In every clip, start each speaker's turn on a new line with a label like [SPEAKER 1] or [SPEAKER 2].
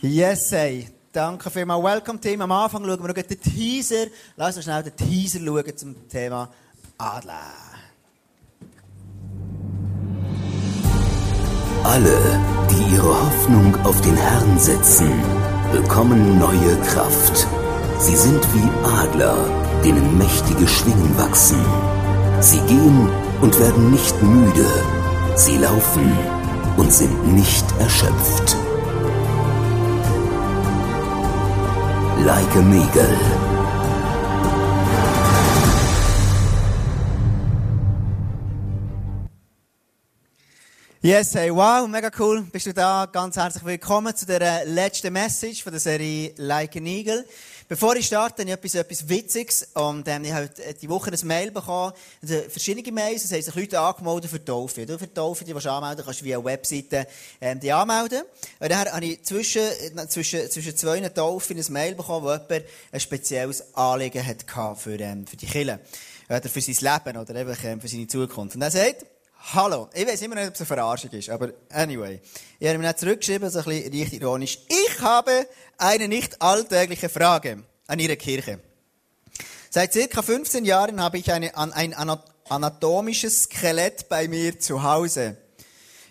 [SPEAKER 1] Yes, hey. Danke vielmals. Welcome Team. Am Anfang schauen wir noch den Teaser. Lass uns schnell den Teaser schauen zum Thema Adler.
[SPEAKER 2] Alle, die ihre Hoffnung auf den Herrn setzen, bekommen neue Kraft. Sie sind wie Adler, denen mächtige Schwingen wachsen. Sie gehen und werden nicht müde. Sie laufen und sind nicht erschöpft. Like a Eagle.
[SPEAKER 1] Yes, hey, wow, mega cool. Bist du da? Ganz herzlich willkommen zu der letzten Message von der Serie Like an Eagle. Bevor ich starte, habe ich etwas, etwas Witziges. Und, ähm, ich habe die Woche ein Mail bekommen. Also, verschiedene Mails. Es haben sich Leute angemeldet für Taufe. Du für Taufe, die du anmelden kannst du via Webseite, ähm, die anmelden. Und dann habe ich zwischen, zwischen, zwischen zwei Taufen ein Mail bekommen, wo jemand ein spezielles Anliegen hatte für, ähm, für die Kirche. Oder für sein Leben, oder einfach, ähm, für seine Zukunft. Und er sagt, Hallo. Ich weiß immer nicht, ob es eine Verarschung ist, aber anyway. Ich habe mir nicht zurückgeschrieben, so ein bisschen leicht ironisch. Ich habe eine nicht alltägliche Frage an Ihre Kirche. Seit circa 15 Jahren habe ich eine, ein anatomisches Skelett bei mir zu Hause.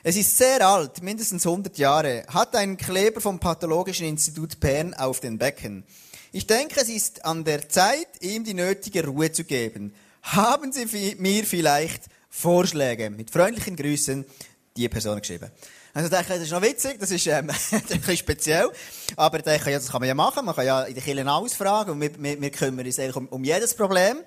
[SPEAKER 1] Es ist sehr alt, mindestens 100 Jahre, hat einen Kleber vom Pathologischen Institut Bern auf den Becken. Ich denke, es ist an der Zeit, ihm die nötige Ruhe zu geben. Haben Sie mir vielleicht Vorschläge. Mit freundlichen Grüßen, die Person geschrieben. Also, denke, das ist noch witzig, das ist, ähm, ein bisschen speziell. Aber ich denke, ja, das kann man ja machen. Man kann ja in den Kirchen ausfragen und wir, wir, wir kümmern uns eigentlich um, um jedes Problem.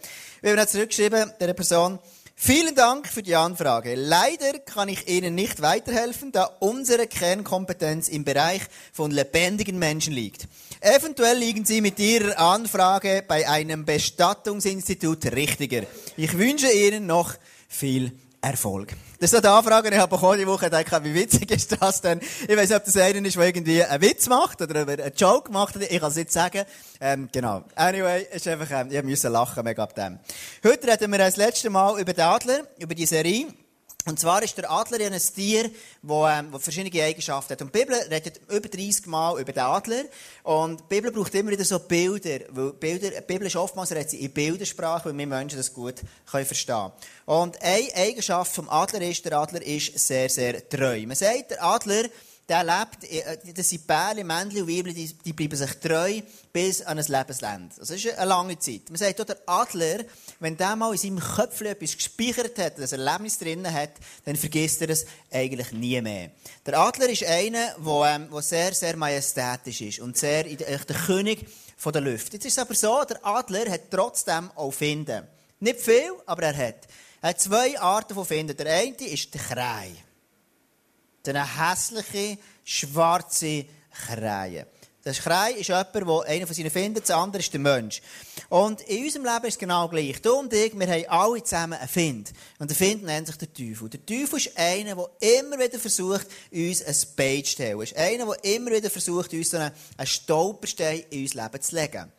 [SPEAKER 1] Wir haben dann zurückgeschrieben, der Person, Vielen Dank für die Anfrage. Leider kann ich Ihnen nicht weiterhelfen, da unsere Kernkompetenz im Bereich von lebendigen Menschen liegt. Eventuell liegen Sie mit Ihrer Anfrage bei einem Bestattungsinstitut richtiger. Ich wünsche Ihnen noch viel Erfolg. Das ist die Anfrage, die ich bekommen die Woche gedacht, wie witzig ist das denn? Ich weiß nicht, ob das einer ist, der irgendwie einen Witz macht oder einen Joke macht. Ich kann es nicht sagen. Ähm, genau. Anyway, ist einfach, ähm, ich musste lachen mega ab dem. Heute reden wir das letzte Mal über den Adler, über die Serie. Und zwar ist der Adler ja ein Tier, wo, ähm, verschiedene Eigenschaften hat. Und die Bibel redet über 30 Mal über den Adler. Und die Bibel braucht immer wieder so Bilder. Weil Bilder, die Bibel ist oftmals redet sie in Bildersprache, weil wir Menschen das gut können verstehen Und eine Eigenschaft vom Adler ist, der Adler ist sehr, sehr treu. Man sagt, der Adler, der lebt, äh, das sind Pärchen, Männchen und Weibchen, die, die bleiben sich treu bis an ein Lebensland. Also, das ist eine lange Zeit. Man sagt auch, der Adler, wenn der mal in seinem Köpfchen etwas gespeichert hat, ein Erlebnis drin hat, dann vergisst er es eigentlich nie mehr. Der Adler ist einer, der, ähm, der sehr, sehr majestätisch ist und sehr, der König von der Luft. Jetzt ist es aber so, der Adler hat trotzdem auch Finden. Nicht viel, aber er hat. Er hat zwei Arten von Finden. Der eine ist der Krei. Eine hässliche, schwarze Kreie. Der Schrei ist jemand, der einer von seinen findet, das andere ist der Mensch. Und in unserem Leben ist es genau gleich. Du und ich, wir haben alle zusammen einen Find. Und der Find nennt sich der Teufel. Der Teufel ist einer, der immer wieder versucht, uns ein Bein zu stellen. ist einer, der immer wieder versucht, uns einen Stolperstein in unser Leben zu legen.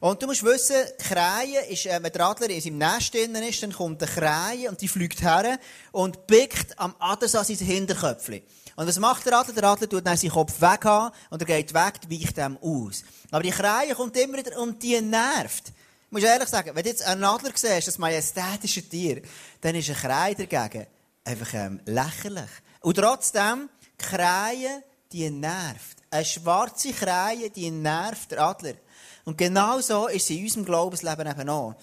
[SPEAKER 1] Und du musst wissen, Krähe ist, äh, wenn der Adler in seinem Nest drinnen ist, dann kommt der Krähe und die fliegt her und pickt am Adler an sein Hinterköpfchen. Und was macht der Adler? Der Adler tut dann seinen Kopf weg und er geht weg, weicht dem aus. Aber die Krähe kommt immer wieder und die nervt. Ich muss ehrlich sagen, wenn du jetzt einen Adler siehst, das majestätische Tier, dann ist ein Krähe dagegen einfach ähm, lächerlich. Und trotzdem, Krähe, die nervt. Eine schwarze Krähe, die nervt der Adler. Und genau so ist es in unserem Glaubensleben eben auch.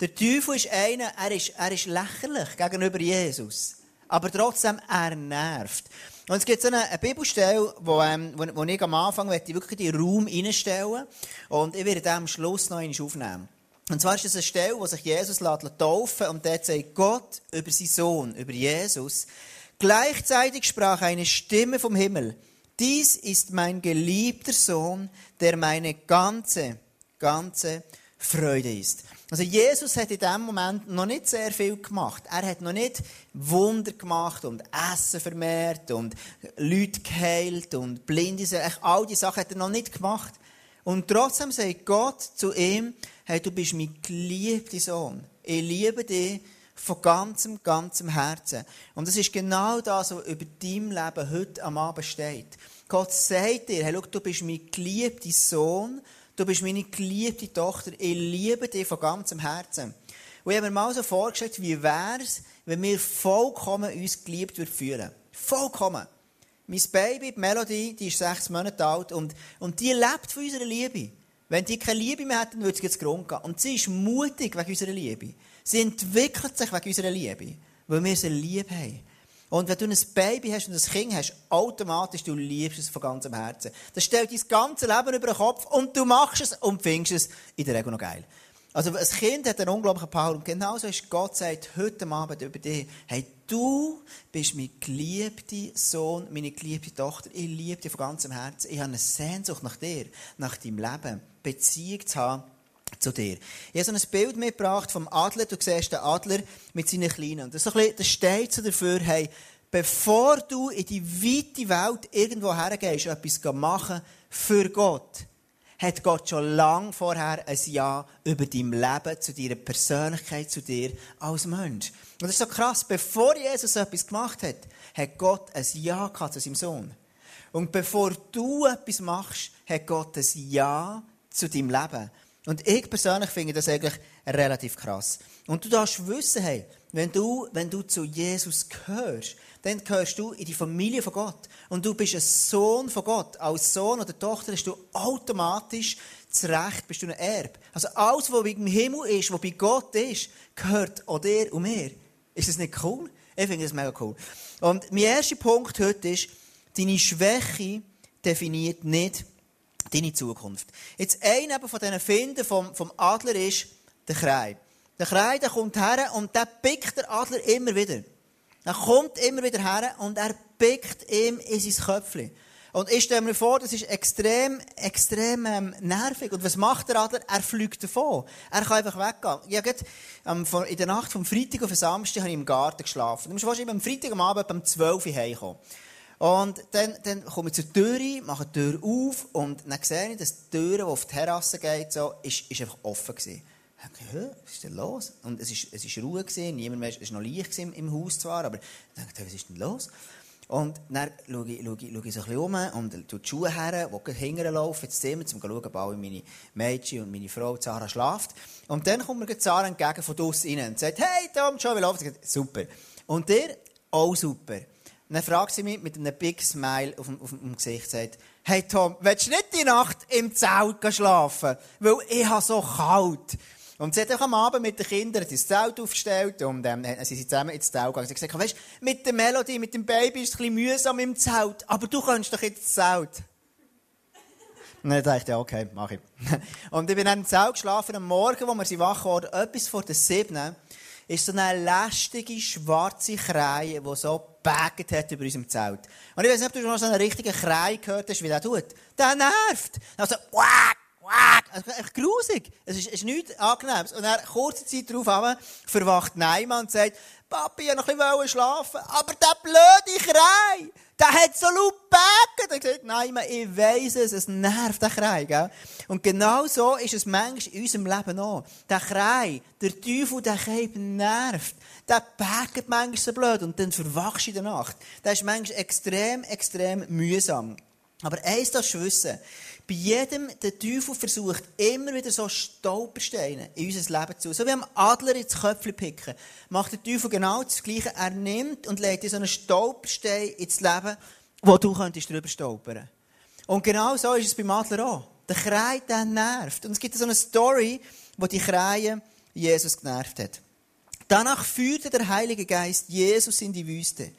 [SPEAKER 1] Der Teufel ist einer, er ist, er ist lächerlich gegenüber Jesus. Aber trotzdem, er nervt. Und es gibt so eine, eine Bibelstelle, wo, ähm, wo, wo ich am Anfang wirklich in den Raum reinstellen Und ich werde den am Schluss noch einmal aufnehmen. Und zwar ist das eine Stelle, wo sich Jesus taufen und dort sagt Gott über seinen Sohn, über Jesus. Gleichzeitig sprach eine Stimme vom Himmel. Dies ist mein geliebter Sohn, der meine ganze ganze Freude ist. Also Jesus hat in dem Moment noch nicht sehr viel gemacht. Er hat noch nicht Wunder gemacht und Essen vermehrt und Leute geheilt und Blinde, all diese Sachen hat er noch nicht gemacht. Und trotzdem sagt Gott zu ihm, hey, du bist mein geliebter Sohn. Ich liebe dich Von ganzem, ganzem Herzen. Und das ist genau das, was über dein Leben heute am Abend steht. Gott sagt dir, hey, schau, du bist mein geliebter Sohn, du bist meine geliebte Tochter, ich liebe dich von ganzem Herzen. Und ich habe mir mal so vorgestellt, wie wäre es, wenn wir vollkommen uns geliebt würden fühlen. Vollkommen. Mein Baby, die Melody, die ist sechs Monate alt und, und die lebt von unserer Liebe. Wenn die keine Liebe mehr hätten, würde es jetzt Grund gehen. Und sie ist mutig wegen unserer Liebe. Sie entwickelt sich wegen unserer Liebe, weil wir sie lieb haben. Und wenn du ein Baby hast und ein Kind hast, automatisch, du liebst es von ganzem Herzen. Das stellt dein ganze Leben über den Kopf und du machst es und findest es in der Regel noch geil. Also, ein Kind hat einen unglaublichen Power. Und genauso ist Gott sagt heute Abend über dich, hey, du bist mein geliebter Sohn, meine geliebte Tochter. Ich liebe dich von ganzem Herzen. Ich habe eine Sehnsucht nach dir, nach deinem Leben, Beziehung zu haben zu dir. Ich habe so ein Bild mitgebracht vom Adler. Du siehst den Adler mit seinen Kleinen. Und das, so bisschen, das steht so dafür, hey, bevor du in die weite Welt irgendwo hergehst, etwas machen für Gott, hat Gott schon lange vorher ein Ja über dein Leben, zu deiner Persönlichkeit, zu dir als Mensch. Und das ist so krass. Bevor Jesus etwas gemacht hat, hat Gott ein Ja gehabt zu seinem Sohn. Und bevor du etwas machst, hat Gott ein Ja zu deinem Leben. Und ich persönlich finde das eigentlich relativ krass. Und du darfst wissen, hey, wenn du, wenn du zu Jesus gehörst, dann gehörst du in die Familie von Gott. Und du bist ein Sohn von Gott. Als Sohn oder Tochter hast du automatisch das Recht, bist du ein Erb. Also alles, was im Himmel ist, was bei Gott ist, gehört auch dir und mir. Ist das nicht cool? Ich finde das mega cool. Und mein erster Punkt heute ist, deine Schwäche definiert nicht deine Zukunft. Jetzt einer von diesen Finden vom, vom Adler ist der Krei. Der Krei, der kommt her und der pickt der Adler immer wieder. Er kommt immer wieder her und er pickt ihm in sein Köpfchen. Und ich stelle mir vor, das ist extrem, extrem ähm, nervig. Und was macht der Adler? Er fliegt davon. Er kann einfach weggehen. Ja, gerade, ähm, in der Nacht vom Freitag auf den Samstag habe ich im Garten geschlafen. Du musst wahrscheinlich am Freitag am Abend um 12 Uhr heimkommen. Und dann, dann komme ich zur Tür, mache die Tür auf und dann sehe ich, dass die Tür, die auf die Terrasse geht, so, ist, ist einfach offen gewesen. Ich dachte, was ist denn los? Und es ist, es ist Ruhe gewesen, niemand mehr, es war noch Licht im Haus zwar, aber ich dachte, was ist denn los? Und dann schaue ich, schaue schaue ich so ein bisschen um und tue die Schuhe her, die hinterher laufen ins Zimmer, um zu schauen, ob meine Mädchen und meine Frau Zara schlaft. Und dann kommt mir Zara entgegen von draussen rein und sagt, hey Tom, schon, wie läuft's? Super. Und der, auch super. Und dann fragt sie mich mit einem Big Smile auf dem, auf dem Gesicht, sagt, hey Tom, willst du nicht die Nacht im Zelt schlafen? Weil ich habe so kalt. Und sie hat auch am Abend mit den Kindern das Zelt aufgestellt und ähm, sie sind zusammen ins Zelt gegangen. Sie hat gesagt, weißt, mit der Melodie, mit dem Baby ist es ein bisschen mühsam im Zelt, aber du kannst doch ins Zelt. Und dann dachte ich, ja, okay, mach ich. Und ich bin dann im Zelt geschlafen, am Morgen, wo wir sie wach wurden, etwas vor den sieben, ist so eine lästige, schwarze Kreie, die so gebaggt hat über unserem Zelt. Und ich weiß nicht, ob du schon mal so einen richtigen Krei gehört hast, wie der tut. Der nervt. Also. Also, echt grusig. Es ist, ist nichts Angenehmes. Und dann, kurze Zeit darauf, verwacht Neimann und sagt, Papi, ich wollte noch ein bisschen schlafen, aber der blöde Krei, der hat so laut gebeten. Er sagt, nein, ich weiss es, es nervt, der Krei, gell? Und genau so ist es manchmal in unserem Leben auch. Der Krei, der Teufel, der Keib nervt. Der betet manchmal so blöd und dann verwachst du in der Nacht. Der ist manchmal extrem, extrem mühsam. Aber eins darfst du wissen. Bei jedem, der Teufel versucht immer wieder so Stolpersteine in unser Leben zu. So wie am Adler ins Köpfchen picken, macht der Teufel genau das Gleiche. Er nimmt und legt dir so einen Stolperstein ins Leben, wo du könntest drüber stolpern. Und genau so ist es beim Adler auch. Der Krei, der nervt. Und es gibt so eine Story, wo die Kreie Jesus genervt hat. Danach führte der Heilige Geist Jesus in die Wüste,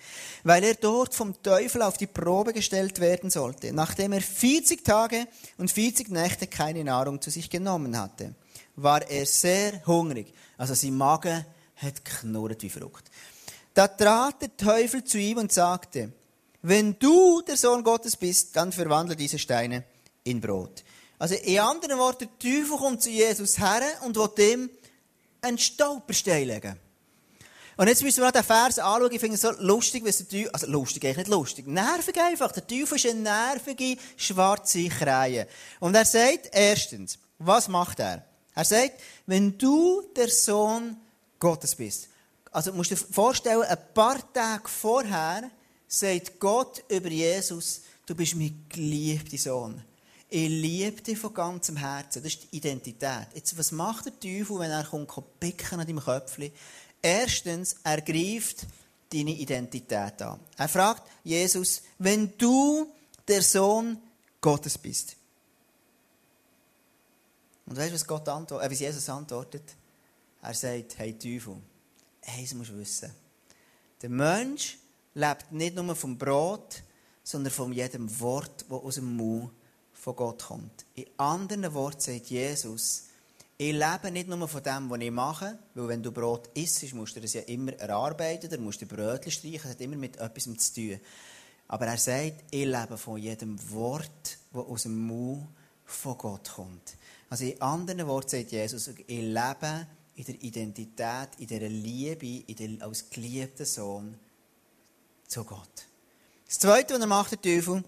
[SPEAKER 1] weil er dort vom Teufel auf die Probe gestellt werden sollte, nachdem er 40 Tage und 40 Nächte keine Nahrung zu sich genommen hatte. War er sehr hungrig, also sein Magen hat knurrt wie verrückt. Da trat der Teufel zu ihm und sagte, wenn du der Sohn Gottes bist, dann verwandle diese Steine in Brot. Also in anderen Worten, der Teufel kommt zu Jesus her und will ihm einen Stolperstein legen. Und jetzt müssen wir den Vers anschauen. Ich finde es so lustig, wie der Teufel, also lustig, eigentlich nicht lustig, nervig einfach. Der Teufel ist eine nervige, schwarze Kreie. Und er sagt, erstens, was macht er? Er sagt, wenn du der Sohn Gottes bist, also musst du dir vorstellen, ein paar Tage vorher sagt Gott über Jesus, du bist mein geliebter Sohn. Ich liebe dich von ganzem Herzen. Das ist die Identität. Jetzt, was macht der Teufel, wenn er kommt, picken an deinem Köpfchen? Erstens, er greift deine Identität an. Er fragt Jesus, wenn du der Sohn Gottes bist. Und weißt du, was Gott antwortet, äh, wie Jesus antwortet? Er sagt, hey Teufel, eins musst du wissen. Der Mensch lebt nicht nur vom Brot, sondern von jedem Wort, das aus dem Mund von Gott kommt. In anderen Worten sagt Jesus, ich lebe nicht nur von dem, was ich mache, weil wenn du Brot isst, musst du das ja immer erarbeiten, dann musst du Brötchen streichen, das hat immer mit etwas zu tun. Aber er sagt, ich lebe von jedem Wort, das aus dem Mund von Gott kommt. Also in anderen Worten sagt Jesus, ich lebe in der Identität, in der Liebe, in der, als geliebter Sohn zu Gott. Das Zweite, was er macht, der Teufel,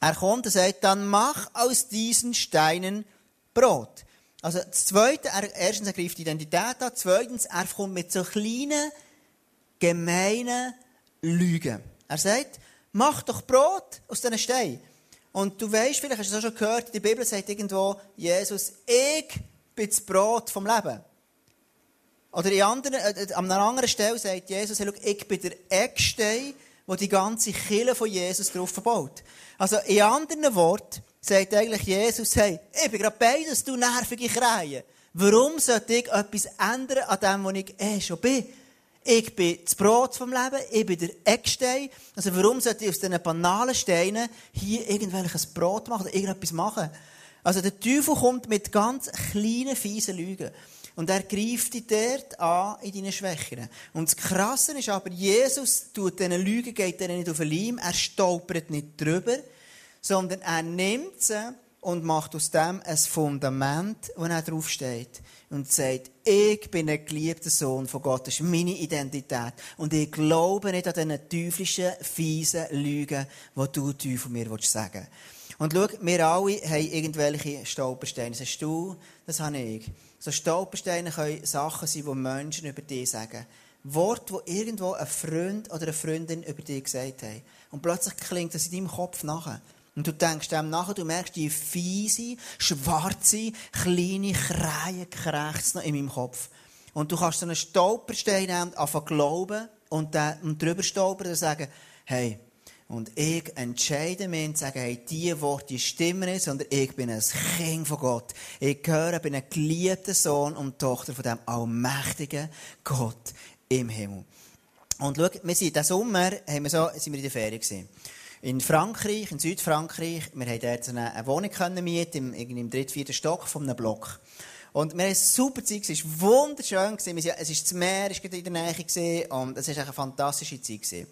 [SPEAKER 1] er kommt und sagt, dann mach aus diesen Steinen Brot. Also das Zweite, er, erstens, er greift die Identität an, zweitens, er kommt mit so kleinen, gemeinen Lügen. Er sagt, mach doch Brot aus diesen Steinen. Und du weißt, vielleicht hast du es auch schon gehört, die Bibel sagt irgendwo, Jesus, ich bin das Brot vom Leben. Oder in anderen, äh, an einer anderen Stelle sagt Jesus, hey, schau, ich bin der Eckstein, wo die ganze Kille von Jesus drauf verbaut. Also in anderen Worten sagt eigentlich Jesus, hey, ich bin gerade beides, du nervige Krähe. Warum sollte ich etwas ändern an dem, was ich eh schon bin? Ich bin das Brot vom Leben, ich bin der Eckstein. Also warum sollte ich aus diesen banalen Steinen hier irgendwelches Brot machen oder irgendetwas machen? Also der Teufel kommt mit ganz kleinen, fiesen Lügen. Und er greift dich dort an in deine Schwächen. Und das Krasse ist aber, Jesus tut diesen Lügen, geht denen nicht auf den Leim, er stolpert nicht drüber, sondern er nimmt sie und macht aus dem ein Fundament, wo er draufsteht. Und sagt, ich bin ein geliebter Sohn von Gott, das ist meine Identität. Und ich glaube nicht an diese teuflischen, fiesen Lügen, die du Teufel mir sagen willst. Und schau, wir alle haben irgendwelche Stolpersteine. Das hast du, das habe ich. So Stolpersteine können Sachen sein, die Menschen über dich sagen. Worte, die irgendwo ein Freund oder eine Freundin über dich gesagt haben. Und plötzlich klingt das in deinem Kopf nach. Und du denkst dem nachher, du merkst die fiese, schwarze, kleine Krähenkrächze noch in meinem Kopf. Und du kannst so einen Stolperstein nehmen, anfangen glauben und, dann, und drüber stolpern und sagen, hey, und ich entscheide mich und sage, hey, diese Worte stimmen nicht, sondern ich bin ein Kind von Gott. Ich gehöre, bin ein geliebter Sohn und Tochter von dem allmächtigen Gott im Himmel. Und schau, wir sind diesen Sommer, haben wir so, sind wir in der Ferien gewesen. In Frankreich, in Südfrankreich, wir haben dort eine Wohnung können mieten, im, im dritten, vierten Stock von einem Block. Und wir haben eine super Zeit, es war wunderschön, es war das Meer, es war in der Nähe, und es war eine fantastische Zeit.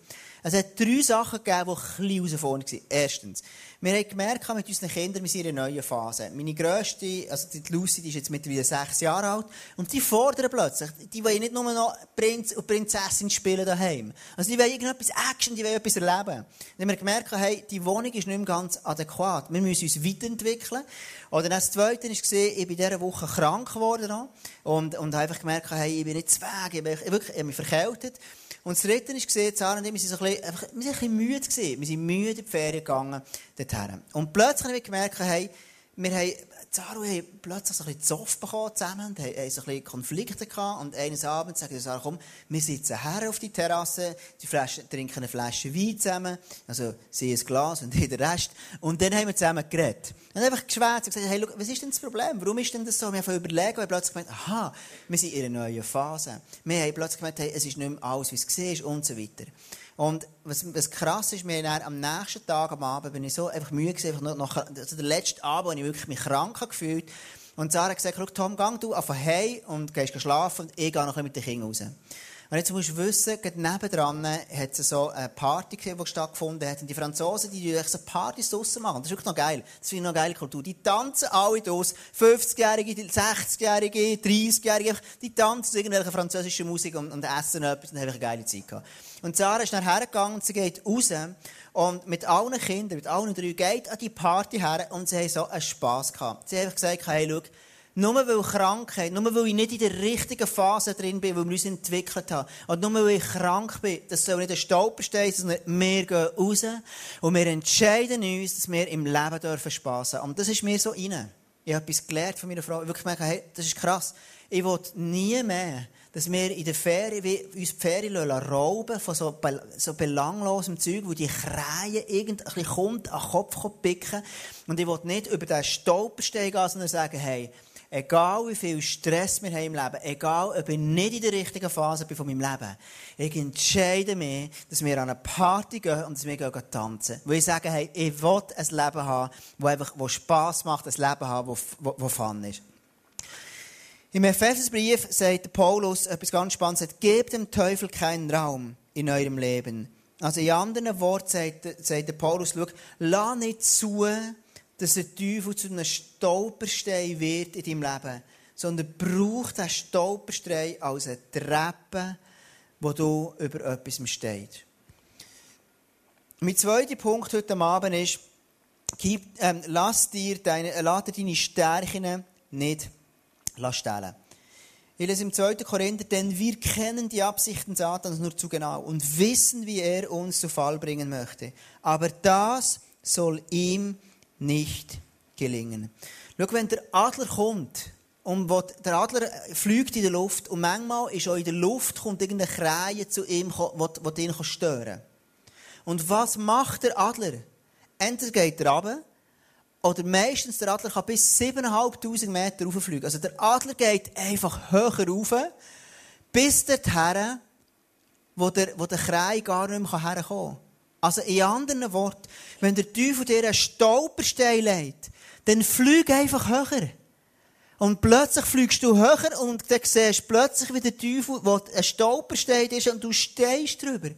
[SPEAKER 1] Es hat drei Sachen gegeben, die ein bisschen herausfordernd waren. Erstens, wir haben gemerkt, mit unseren Kindern, wir sind in einer neuen Phase. Meine grösste, also die Lucy, die ist jetzt mittlerweile sechs Jahre alt, und die fordern plötzlich, die wollen nicht nur noch Prinz und Prinzessin spielen daheim. Also die wollen irgendetwas Action, die wollen etwas erleben. Dann haben wir gemerkt, hey, die Wohnung ist nicht mehr ganz adäquat. Wir müssen uns weiterentwickeln. Oder das Zweite war, ich bin in dieser Woche krank geworden und, und habe einfach gemerkt, hey, ich bin nicht zweig, ich bin wirklich, ich bin verkältet. Und das Dritte war, Sarah und ich, wir waren so ein bisschen, wir sind ein bisschen müde. Gewesen. Wir sind müde in die Ferien gegangen dorthin. Und plötzlich habe ich gemerkt, hey, wir haben, Zaro haben plötzlich so ein bisschen Zoff bekommen zusammen und haben, so ein bisschen Konflikte gehabt. Und eines Abends wir, Sarah, komm, wir sitzen her auf die Terrasse, die Flasche, trinken eine Flasche Wein zusammen, also sie ein Glas und ich den Rest. Und dann haben wir zusammen geredet. Und einfach geschwätzt und gesagt, hey, schau, was ist denn das Problem? Warum ist denn das so? Wir haben überlegt und plötzlich gemeint, aha, wir sind in einer neuen Phase. Wir haben plötzlich gemeint, hey, es ist nicht mehr alles, wie es war und so weiter. Und was, was krass ist, mir am nächsten Tag, am Abend, bin ich so einfach müde gewesen, einfach noch, also der letzte Abend, wo ich wirklich mich krank gefühlt Und Sarah hat gesagt, Tom, gang du einfach heim und gehst schlafen und ich gehe noch ein bisschen mit den Kindern raus. Und jetzt musst du wissen, gerade nebendran hat es so eine Party gegeben, die stattgefunden hat. Und die Franzosen, die tun so Partys draussen machen. Das ist wirklich noch geil. Das finde ich noch geile Kultur. Die tanzen alle draussen. 50-Jährige, 60-Jährige, 30-Jährige. Die tanzen zu irgendwelcher französischen Musik und, und essen etwas und haben eine geile Zeit gehabt. Und Sarah ist nachher hergegangen und sie geht raus und mit allen Kindern, mit allen drei, geht an die Party her und sie haben so einen Spass gehabt. Sie haben gesagt, hey, schau, Nur weil Krankheit, nur weil ich nicht in der richtigen Phase drin bin, weil wir uns entwickelt haben, und nur weil ich krank bin, das soll nicht ein Stolperstein sein, sondern wir gehen raus und wir entscheiden uns, dass wir im Leben dürfen Spass haben. Und das ist mir so rein. Ich habe etwas gelernt von meiner Frau. Ich wirklich gemerkt, hey, das ist krass. Ich will nie mehr, dass wir in der Ferien, uns die Ferien rauben von so, so belanglosem Zeug, wo die Krähen irgendwie kommt, an den Kopf picken. Und ich will nicht über den Stolperstein gehen, sondern sagen, hey, Egal wie viel Stress wir haben im Leben, egal ob ich nicht in der richtigen Phase bin von meinem Leben, ich entscheide mich, dass wir an eine Party gehen und dass wir gehen tanzen. Weil ich sage, hey, ich will ein Leben haben, das einfach, wo Spass macht, ein Leben haben, wo, wo, wo Fun ist. Im Ephesusbrief sagt Paulus etwas ganz Spannendes, gebt dem Teufel keinen Raum in eurem Leben. Also in anderen Worten sagt, sagt Paulus, schau, lass nicht zu, dass der Teufel zu einem Stolperstein wird in deinem Leben, sondern braucht den Stolperstein als eine Treppe, wo du über etwas stehst. Mein zweiter Punkt heute Abend ist, gib, ähm, lass dir deine, äh, dir deine Stärken nicht stellen. Ich lese im 2. Korinther, denn wir kennen die Absichten Satans nur zu genau und wissen, wie er uns zu Fall bringen möchte. Aber das soll ihm nicht gelingen. Schau, wenn der Adler kommt, und der Adler fliegt in der Luft und manchmal ist auch in der Luft kommt irgendeine Krähe zu ihm, die ihn stören kann. Und was macht der Adler? Entweder geht er runter, oder meistens der Adler kann bis 7'500 Meter rauffliegen. Also der Adler geht einfach höher rauf, bis dorthin, wo der, wo der Krähe gar nicht mehr herkommen kann. Also in anderen Worten, wenn der Teufel dir einen Stolperstein legt, dann flieg einfach höher. Und plötzlich fliegst du höher und dann siehst du plötzlich, wie der Teufel, wo ein Stolperstein ist und du stehst drüber.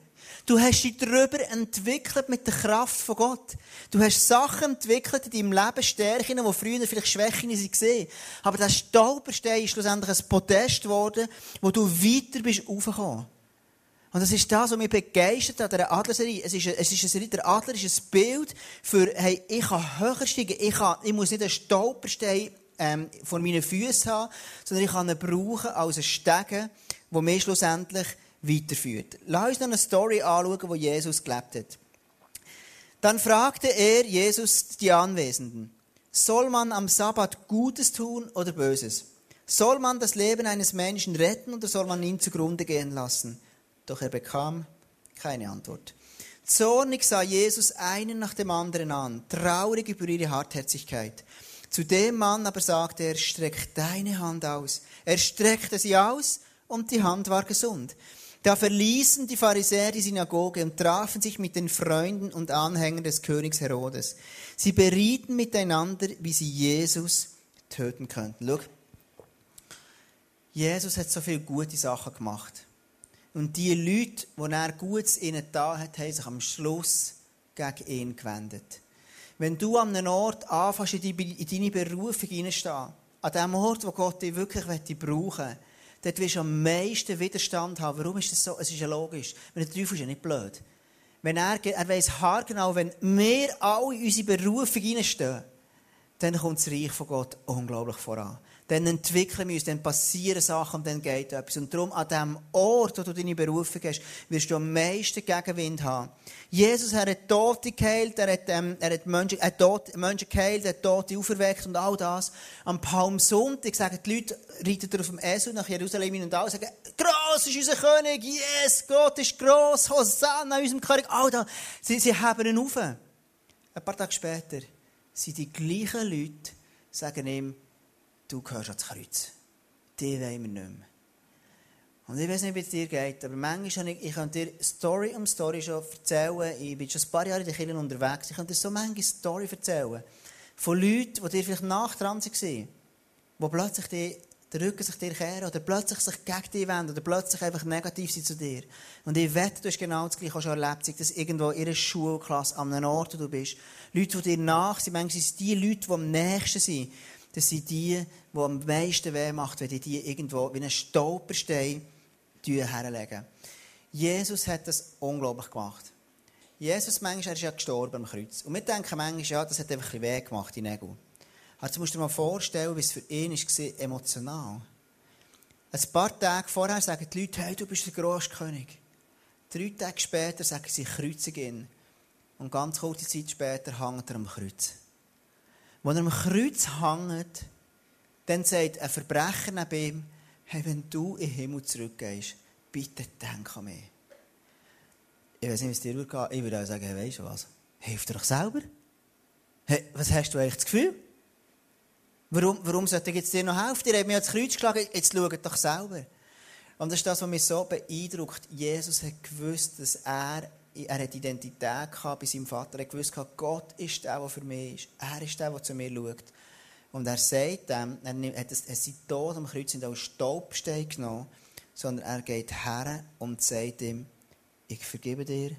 [SPEAKER 1] Du hast dich darüber entwickelt mit der Kraft von Gott. Du hast Sachen entwickelt in deinem Leben, Stärken, die früher vielleicht Schwächen waren. Aber der Stolperstein ist schlussendlich ein Podest geworden, wo du weiter bist raufgekommen. Und das ist das, was mich begeistert an dieser Adlerserie. Es ist, es ist Serie, der Adler ist ein Bild für, hey, ich kann höher steigen, ich, kann, ich muss nicht einen Stolperstein ähm, vor meinen Füßen haben, sondern ich kann ihn brauchen als einen Stegen, der mich schlussendlich weiterführt. Lass uns noch eine Story anschauen, wo Jesus gelebt hat. Dann fragte er, Jesus, die Anwesenden, soll man am Sabbat Gutes tun oder Böses? Soll man das Leben eines Menschen retten oder soll man ihn zugrunde gehen lassen? Doch er bekam keine Antwort. Zornig sah Jesus einen nach dem anderen an, traurig über ihre Hartherzigkeit. Zu dem Mann aber sagte er, streck deine Hand aus. Er streckte sie aus und die Hand war gesund. Da verließen die Pharisäer die Synagoge und trafen sich mit den Freunden und Anhängern des Königs Herodes. Sie berieten miteinander, wie sie Jesus töten könnten. Schau, Jesus hat so viele gute Sachen gemacht. Und die Leute, die er Gutes ihnen da hat, haben sich am Schluss gegen ihn gewendet. Wenn du an einem Ort anfängst, in deine Berufung hineinstehen, an dem Ort, wo Gott dich wirklich brauchen will, dort wirst du am meisten Widerstand haben. Warum ist das so? Es ist ja logisch. Wenn der Teufel ist ja nicht blöd. Wenn er, er weiss haargenau, wenn wir alle in unsere Berufung hineinstehen, dann kommt das Reich von Gott unglaublich voran dann entwickeln wir uns, dann passieren Sachen und dann geht etwas. Und darum, an dem Ort, wo du deine Berufung hast, wirst du am meisten Gegenwind haben. Jesus er hat Tote geheilt, er hat, ähm, er hat Menschen, er hat Menschen geheilt, er hat Tote auferweckt und all das. Am Palmsonntag sagen die Leute, reiten auf dem Esel nach Jerusalem und alle sagen, gross ist unser König, yes, Gott ist gross, Hosanna unserem König, all das. Sie, sie haben ihn auf. Ein paar Tage später sind die gleichen Leute, sagen ihm, du gehörst ans Kreuz. Die wollen wir nicht mehr. Und ich weiß nicht, wie es dir geht, aber manchmal ich, ich kann dir Story um Story schon erzählen. Ich bin schon ein paar Jahre in den Kirchen unterwegs. Ich kann dir so manche Story erzählen. Von Leuten, die dir vielleicht nach dran waren, die plötzlich die, den Rücken sich dir kehren oder plötzlich sich gegen dich wenden oder plötzlich einfach negativ sind zu dir. Und ich wette, du hast genau das Gleiche schon erlebt, dass irgendwo in einer Schulklasse, an einem Ort, wo du bist, Leute, die dir nach sind, manchmal sind es die Leute, die am nächsten sind, das sind die, die am meisten weh macht, wenn die die irgendwo wie einen Stolperstein herlegen. Jesus hat das unglaublich gemacht. Jesus, manchmal, er ist ja gestorben am Kreuz. Und wir denken manchmal, ja, das hat einfach ein weh gemacht, die Nägel. Also musst du dir mal vorstellen, wie es für ihn war, emotional. Ein paar Tage vorher sagen die Leute, hey, du bist der Großkönig. Drei Tage später sagen sie, kreuzig ihn. Und ganz kurze Zeit später hängt er am Kreuz. Wenn er am Kreuz hängt, dann sagt ein Verbrecher neben ihm, hey, wenn du in den Himmel zurückgehst, bitte denk an mich. Ich weiß nicht, wie es dir würde Ich würde auch sagen, hey, weißt du was? Hilf dir doch selber. Hey, was hast du eigentlich das Gefühl? Warum, warum sollte ich dir noch helfen? Ihr habt mir ans Kreuz geschlagen, jetzt schaut doch selber. Und das ist das, was mich so beeindruckt. Jesus hat gewusst, dass er, er hat Identität gehabt bei seinem Vater. Er gewusst, Gott ist der, der für mich ist. Er ist der, der zu mir schaut. Und er sagt dem, er hat seinen Tod am Kreuz nicht als Staubstein genommen, sondern er geht her und sagt ihm, ich vergebe dir,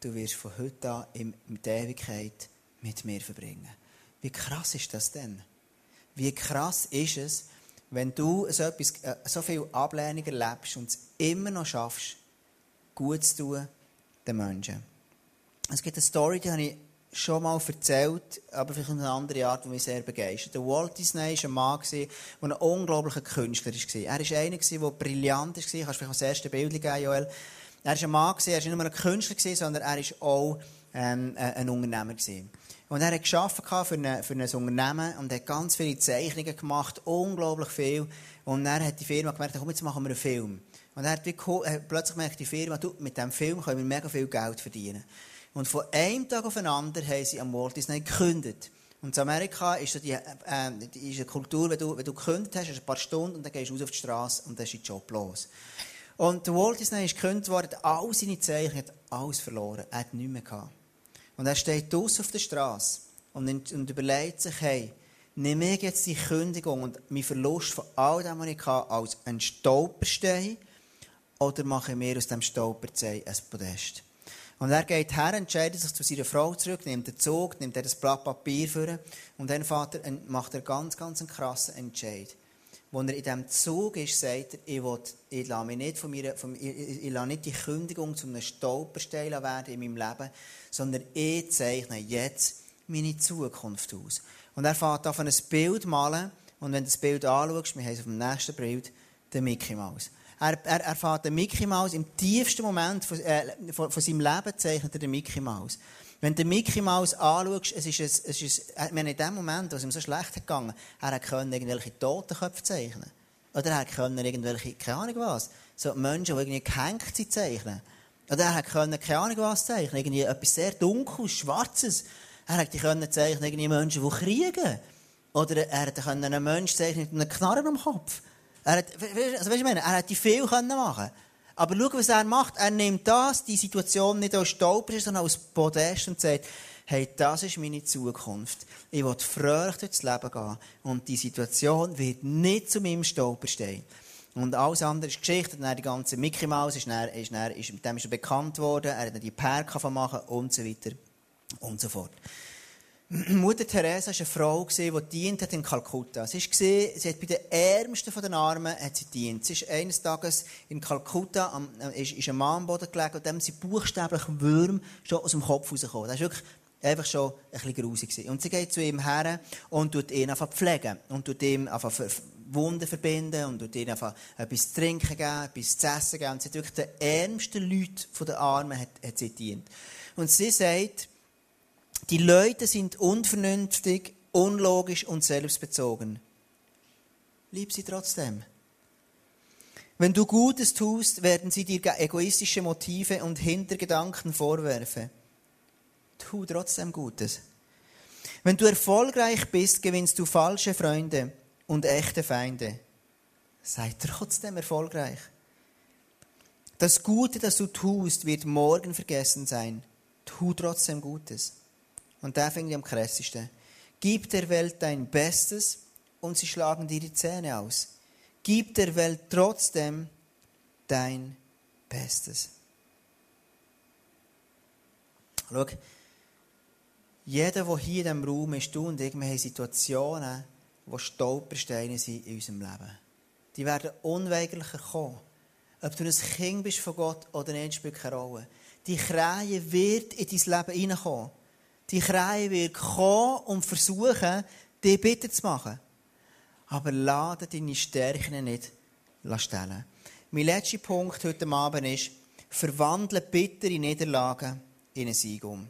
[SPEAKER 1] du wirst von heute an in der Ewigkeit mit mir verbringen. Wie krass ist das denn? Wie krass ist es, wenn du so, etwas, äh, so viel Ablehnung erlebst und es immer noch schaffst, gut zu tun den Menschen. Es gibt eine Story, die habe ich schon mal erzählt, aber vielleicht in einer anderen Art, die mich sehr begeistert. Der Walt Disney war ein Mann, der ein unglaublicher Künstler war. Er war einer, der brillant war. Kannst du vielleicht das erste Bild geben, Joel? Er war ein Mann, er war nicht nur ein Künstler, sondern er war auch ähm, ein Unternehmer. Und er hat geschafft für, eine, für ein Unternehmen und hat ganz viele Zeichnungen gemacht, unglaublich viel. Und dann hat die Firma gemerkt, jetzt machen wir einen Film. Und er hat wie, plötzlich gemerkt, die Firma, du, mit diesem Film können wir mega viel Geld verdienen. Und von einem Tag auf den anderen haben sie am Walt Disney gekündigt. Und in Amerika ist, die, äh, ist eine Kultur, wenn du, wenn du gekündigt hast, hast ein paar Stunden und dann gehst du raus auf die Straße und dann ist dein Job los. Und der Walt Disney ist gekündigt worden, all seine Zeichen, hat alles verloren. Er hat nichts mehr gehabt. Und er steht draußen auf der Straße und, und überlegt sich, hey, nehme ich jetzt die Kündigung und meinen Verlust von all dem, was ich hatte, als einen Stolperstein oder mache mir aus dem Stolperstein ein Podest? Und er geht her, entscheidet sich zu seiner Frau zurück, nimmt den Zug, nimmt er das Blatt Papier für und dann macht er ganz, ganz einen krassen Entscheid. Als er in diesem Zug ist, sagt er, ich, will, ich lasse mich nicht von mir, von, ich, ich lasse nicht die Kündigung zu einem Stolperstein werden in meinem Leben, sondern ich zeichne jetzt meine Zukunft aus. Und er fährt auf ein Bild malen und wenn du das Bild anschaust, wir haben es auf dem nächsten Bild, den Mickey Mouse. Er, er, den Mickey Mouse im tiefsten Moment von, äh, von, von seinem Leben zeichnet er den Mickey Mouse. Wenn du Mickey Mouse anschaust, es ist, es, es ist, meine, in dem Moment, wo es ihm so schlecht gegangen er konnte irgendwelche Totenköpfe zeichnen. Oder er konnte irgendwelche, keine Ahnung was, so Menschen, die irgendwie gehängt sind, zeichnen. Oder er konnte keine Ahnung was zeichnen, irgendwie etwas sehr Dunkles, Schwarzes. Er konnte zeichnen, irgendwie Menschen, die kriegen. Oder er konnte einen Menschen zeichnen mit einem Knarren am Kopf. Er hat, also weißt du, er hätte viel machen Aber schau, was er macht. Er nimmt das, die Situation nicht als Stolper, sondern als Podest und sagt, hey, das ist meine Zukunft. Ich will fröhlich durchs Leben gehen. Und die Situation wird nicht zu meinem Stolper stehen. Und alles andere ist Geschichte. Dann die ganze Mickey Mouse ist, dann, ist, dann, ist, mit dem ist er bekannt worden. Er hat dann die Perke machen und so weiter und so fort. Mutter Teresa war eine Frau, die dient in Kalkutta. Sie, ist sie hat bei den Ärmsten der Armen hat sie dient. Sie ist eines Tages in Kalkutta, am, äh, ist, ist am Boden gelegen und dem sind buchstäblich Würm schon aus dem Kopf rausgekommen. Das war wirklich einfach schon ein bisschen grusig. Und sie geht zu ihm her und tut ihn einfach pflegen. Und tut ihm einfach Wunden verbinden und tut ihm einfach etwas zu trinken geben, etwas zu essen geben. Und sie hat wirklich den ärmsten Leuten der Armen hat, hat sie dient. Und sie sagt, die Leute sind unvernünftig, unlogisch und selbstbezogen. Lieb sie trotzdem. Wenn du Gutes tust, werden sie dir egoistische Motive und Hintergedanken vorwerfen. Tu trotzdem Gutes. Wenn du erfolgreich bist, gewinnst du falsche Freunde und echte Feinde. Sei trotzdem erfolgreich. Das Gute, das du tust, wird morgen vergessen sein. Tu trotzdem Gutes. Und der finde ich am krassesten. Gib der Welt dein Bestes und sie schlagen dir die Zähne aus. Gib der Welt trotzdem dein Bestes. Schau, jeder, der hier in diesem Raum ist, du und ich, wir haben Situationen, die Stolpersteine sind in unserem Leben. Die werden unweigerlicher kommen. Ob du ein Kind bist von Gott oder nicht, spielt keine Rolle. Die Krähe wird in dein Leben hineinkommen. Die Krähe wird kommen und versuchen, dich bitte zu machen. Aber lade deine Stärken nicht stellen. Mein letzter Punkt heute Abend ist, verwandle bittere Niederlagen in einen Sieg um.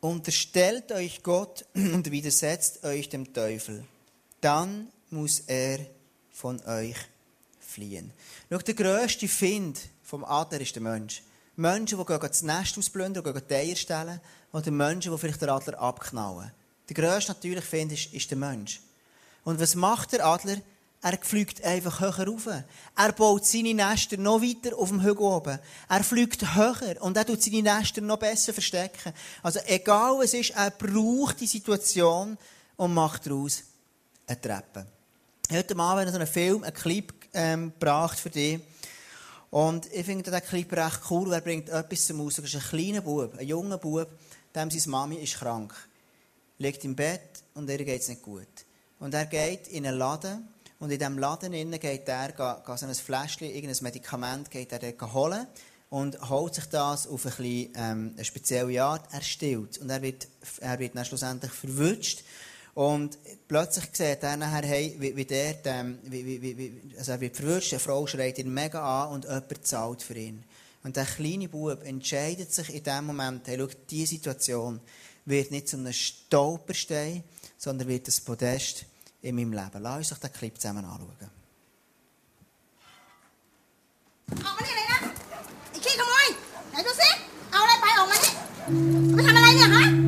[SPEAKER 1] Unterstellt euch Gott und widersetzt euch dem Teufel. Dann muss er von euch fliehen. Schau, der grösste Find vom Adler ist der Mensch. Menschen, die das Nest ausplündern, die die Eier stellen, oder Menschen, die vielleicht den Adler abknallen. Der grösste natürlich Find ist, ist der Mensch. Und was macht der Adler? Er fliegt einfach höher rauf. Er baut seine Nester noch weiter auf dem Hügel oben. Er fliegt höher und er tut seine Nester noch besser verstecken. Also egal was ist, er braucht die Situation und macht daraus eine Treppe. Heute Abend so einen Film, einen Clip ähm, gebracht für dich. Und ich finde diesen Clip recht cool, er bringt etwas zum Ausdruck. Es ist ein kleiner Bub, ein junger Bub, dem seine Mami ist krank. Liegt im Bett und ihr geht es nicht gut. Und er geht in einen Laden und in diesem Laden geht er geht so ein Fläschchen, irgendein Medikament geht er dort holen und holt sich das auf ein bisschen, ähm, eine spezielle Art. Er stillt und er wird, er wird dann schlussendlich verwünscht. Und plötzlich sieht er nachher, hey, wie, wie der, ähm, wie, wie, wie, also er wird verwünscht, eine Frau schreit ihn mega an und jemand zahlt für ihn. Und der kleine Bub entscheidet sich in dem Moment, hey, schau, diese Situation wird nicht zu einem Stolperstein, sondern wird ein Podest in meinem Leben. Lass uns doch den Clip zusammen anschauen.
[SPEAKER 3] ออกมานี่เลยนะไอ้ขี้ขโมยไหนดูสิเอาอะไรไปออกมานี่เอาไปทำอะไรเนี่ยฮะ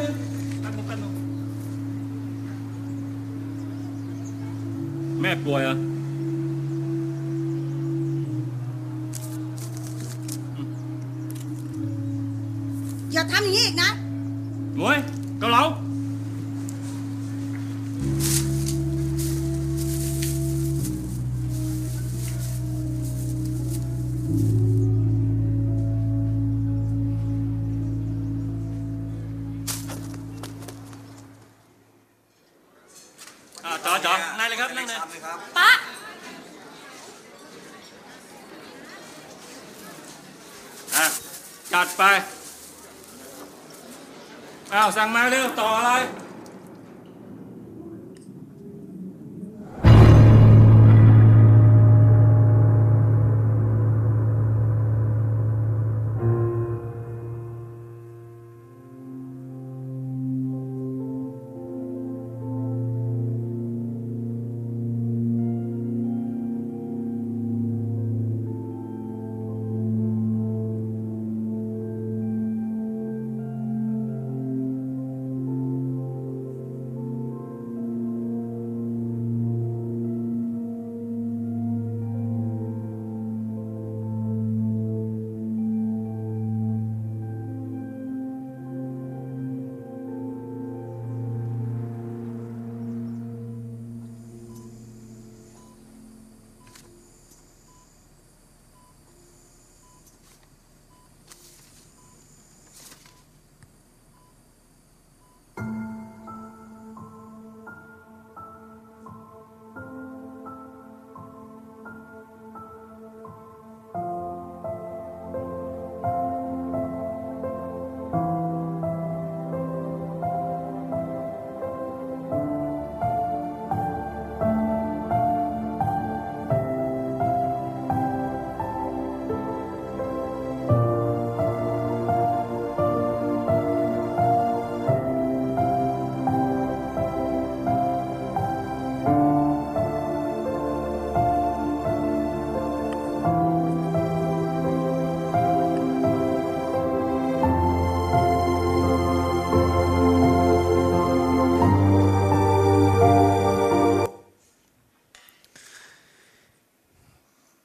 [SPEAKER 4] นึงแป๊บนึงแป๊บนึงแม่ป่วยเหรอะ
[SPEAKER 3] อย่าทำอย่างนี้อีกนะ
[SPEAKER 4] หมวยเกาเหลาอ่า จัดไป อ้าว สั่งมาเร็ว ต่ออะไร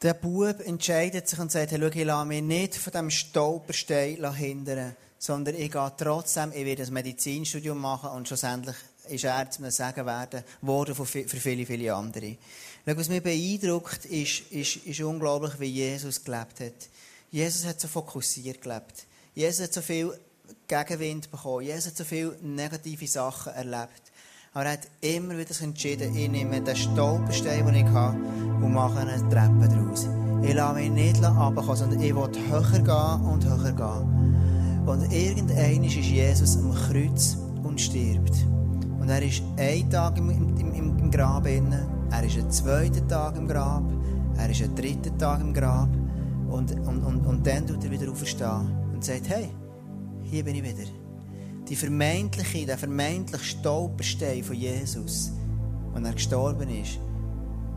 [SPEAKER 1] Der Bub entscheidet sich und sagt, hey, schau, ich lasse mich nicht von diesem Stolperstein hindern, sondern ich gehe trotzdem, ich werde ein Medizinstudium machen und schlussendlich ist er zu einem Segen werden worden für viele, viele andere. Schau, was mich beeindruckt, ist, ist, ist unglaublich, wie Jesus gelebt hat. Jesus hat so fokussiert gelebt. Jesus hat so viel Gegenwind bekommen. Jesus hat so viele negative Sachen erlebt. Aber er hat immer wieder entschieden, ich nehme den Stolperstein, den ich habe, und mache eine Treppe daraus. Ich lasse mich nicht runterkommen, sondern ich will höher gehen und höher gehen. Und irgendwann ist Jesus am Kreuz und stirbt. Und er ist einen Tag im, im, im, im Grab inne, er ist einen zweiten Tag im Grab, er ist einen dritten Tag im Grab. Und, und, und, und dann tut er wieder aufstehen und sagt, hey, hier bin ich wieder. Die vermeintliche, der vermeintliche Stolperstein von Jesus, als er gestorben ist,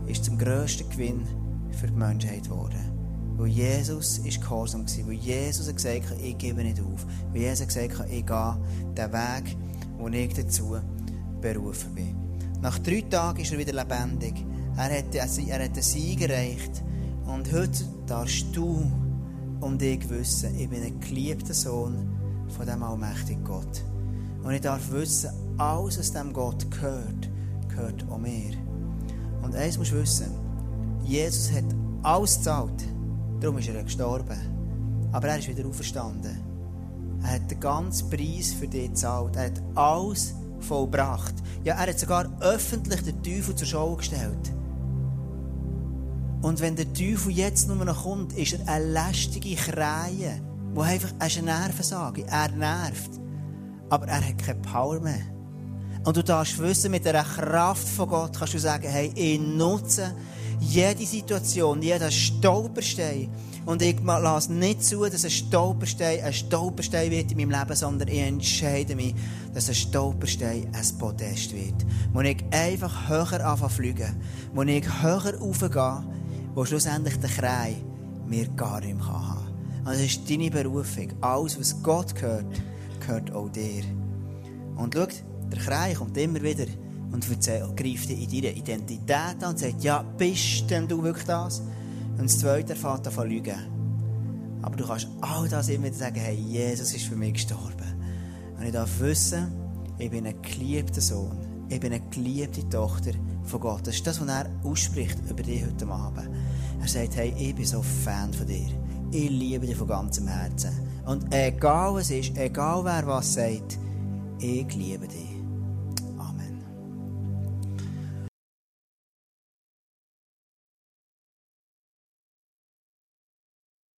[SPEAKER 1] ist zum grössten Gewinn für die Menschheit geworden. Weil Jesus ist gehorsam war. Weil Jesus gesagt hat, ich gebe nicht auf. Weil Jesus gesagt hat, ich gehe den Weg, wo ich dazu berufen bin. Nach drei Tagen ist er wieder lebendig. Er hat, er hat den Sieg erreicht. Und heute darfst du und ich wissen, ich bin ein geliebter Sohn von dem allmächtigen Gott. Und ich darf wissen, alles, was dem Gott gehört, gehört auch mir. Und eins musst du wissen, Jesus hat alles gezahlt. Darum ist er gestorben. Aber er ist wieder auferstanden. Er hat den ganzen Preis für dich gezahlt. Er hat alles vollbracht. Ja, er hat sogar öffentlich den Teufel zur Schau gestellt. Und wenn der Teufel jetzt nur noch kommt, ist er eine lästige Krähe, wo einfach er ist eine Nervensage. Er nervt. Aber er hat keine Power mehr. Und du darfst wissen, mit der Kraft von Gott kannst du sagen, hey, ich nutze jede Situation, jeden Stolperstein. Und ich lasse nicht zu, dass ein Stolperstein ein Stolperstein wird in meinem Leben, sondern ich entscheide mich, dass ein Stolperstein ein Podest wird. Wo ich einfach höher anfange fliegen. Wo ich höher raufgehe, wo schlussendlich der Krei mir gar nicht mehr haben kann. Also das ist deine Berufung. Alles, was Gott gehört, gehört auch dir. Und schau, der Krei kommt immer wieder und greift in deine Identität an und sagt, ja, bist denn du wirklich das? Und das Zweite erfährt davon lügen. Aber du kannst all das immer wieder sagen, hey, Jesus ist für mich gestorben. Und ich darf wissen, ich bin ein geliebter Sohn. Ich bin eine geliebte Tochter von Gott. Das ist das, was er ausspricht über dich heute Abend. Er sagt, hey, ich bin so Fan von dir. Ich liebe dich von ganzem Herzen. Und egal was ist, egal wer was sagt, ich liebe dich.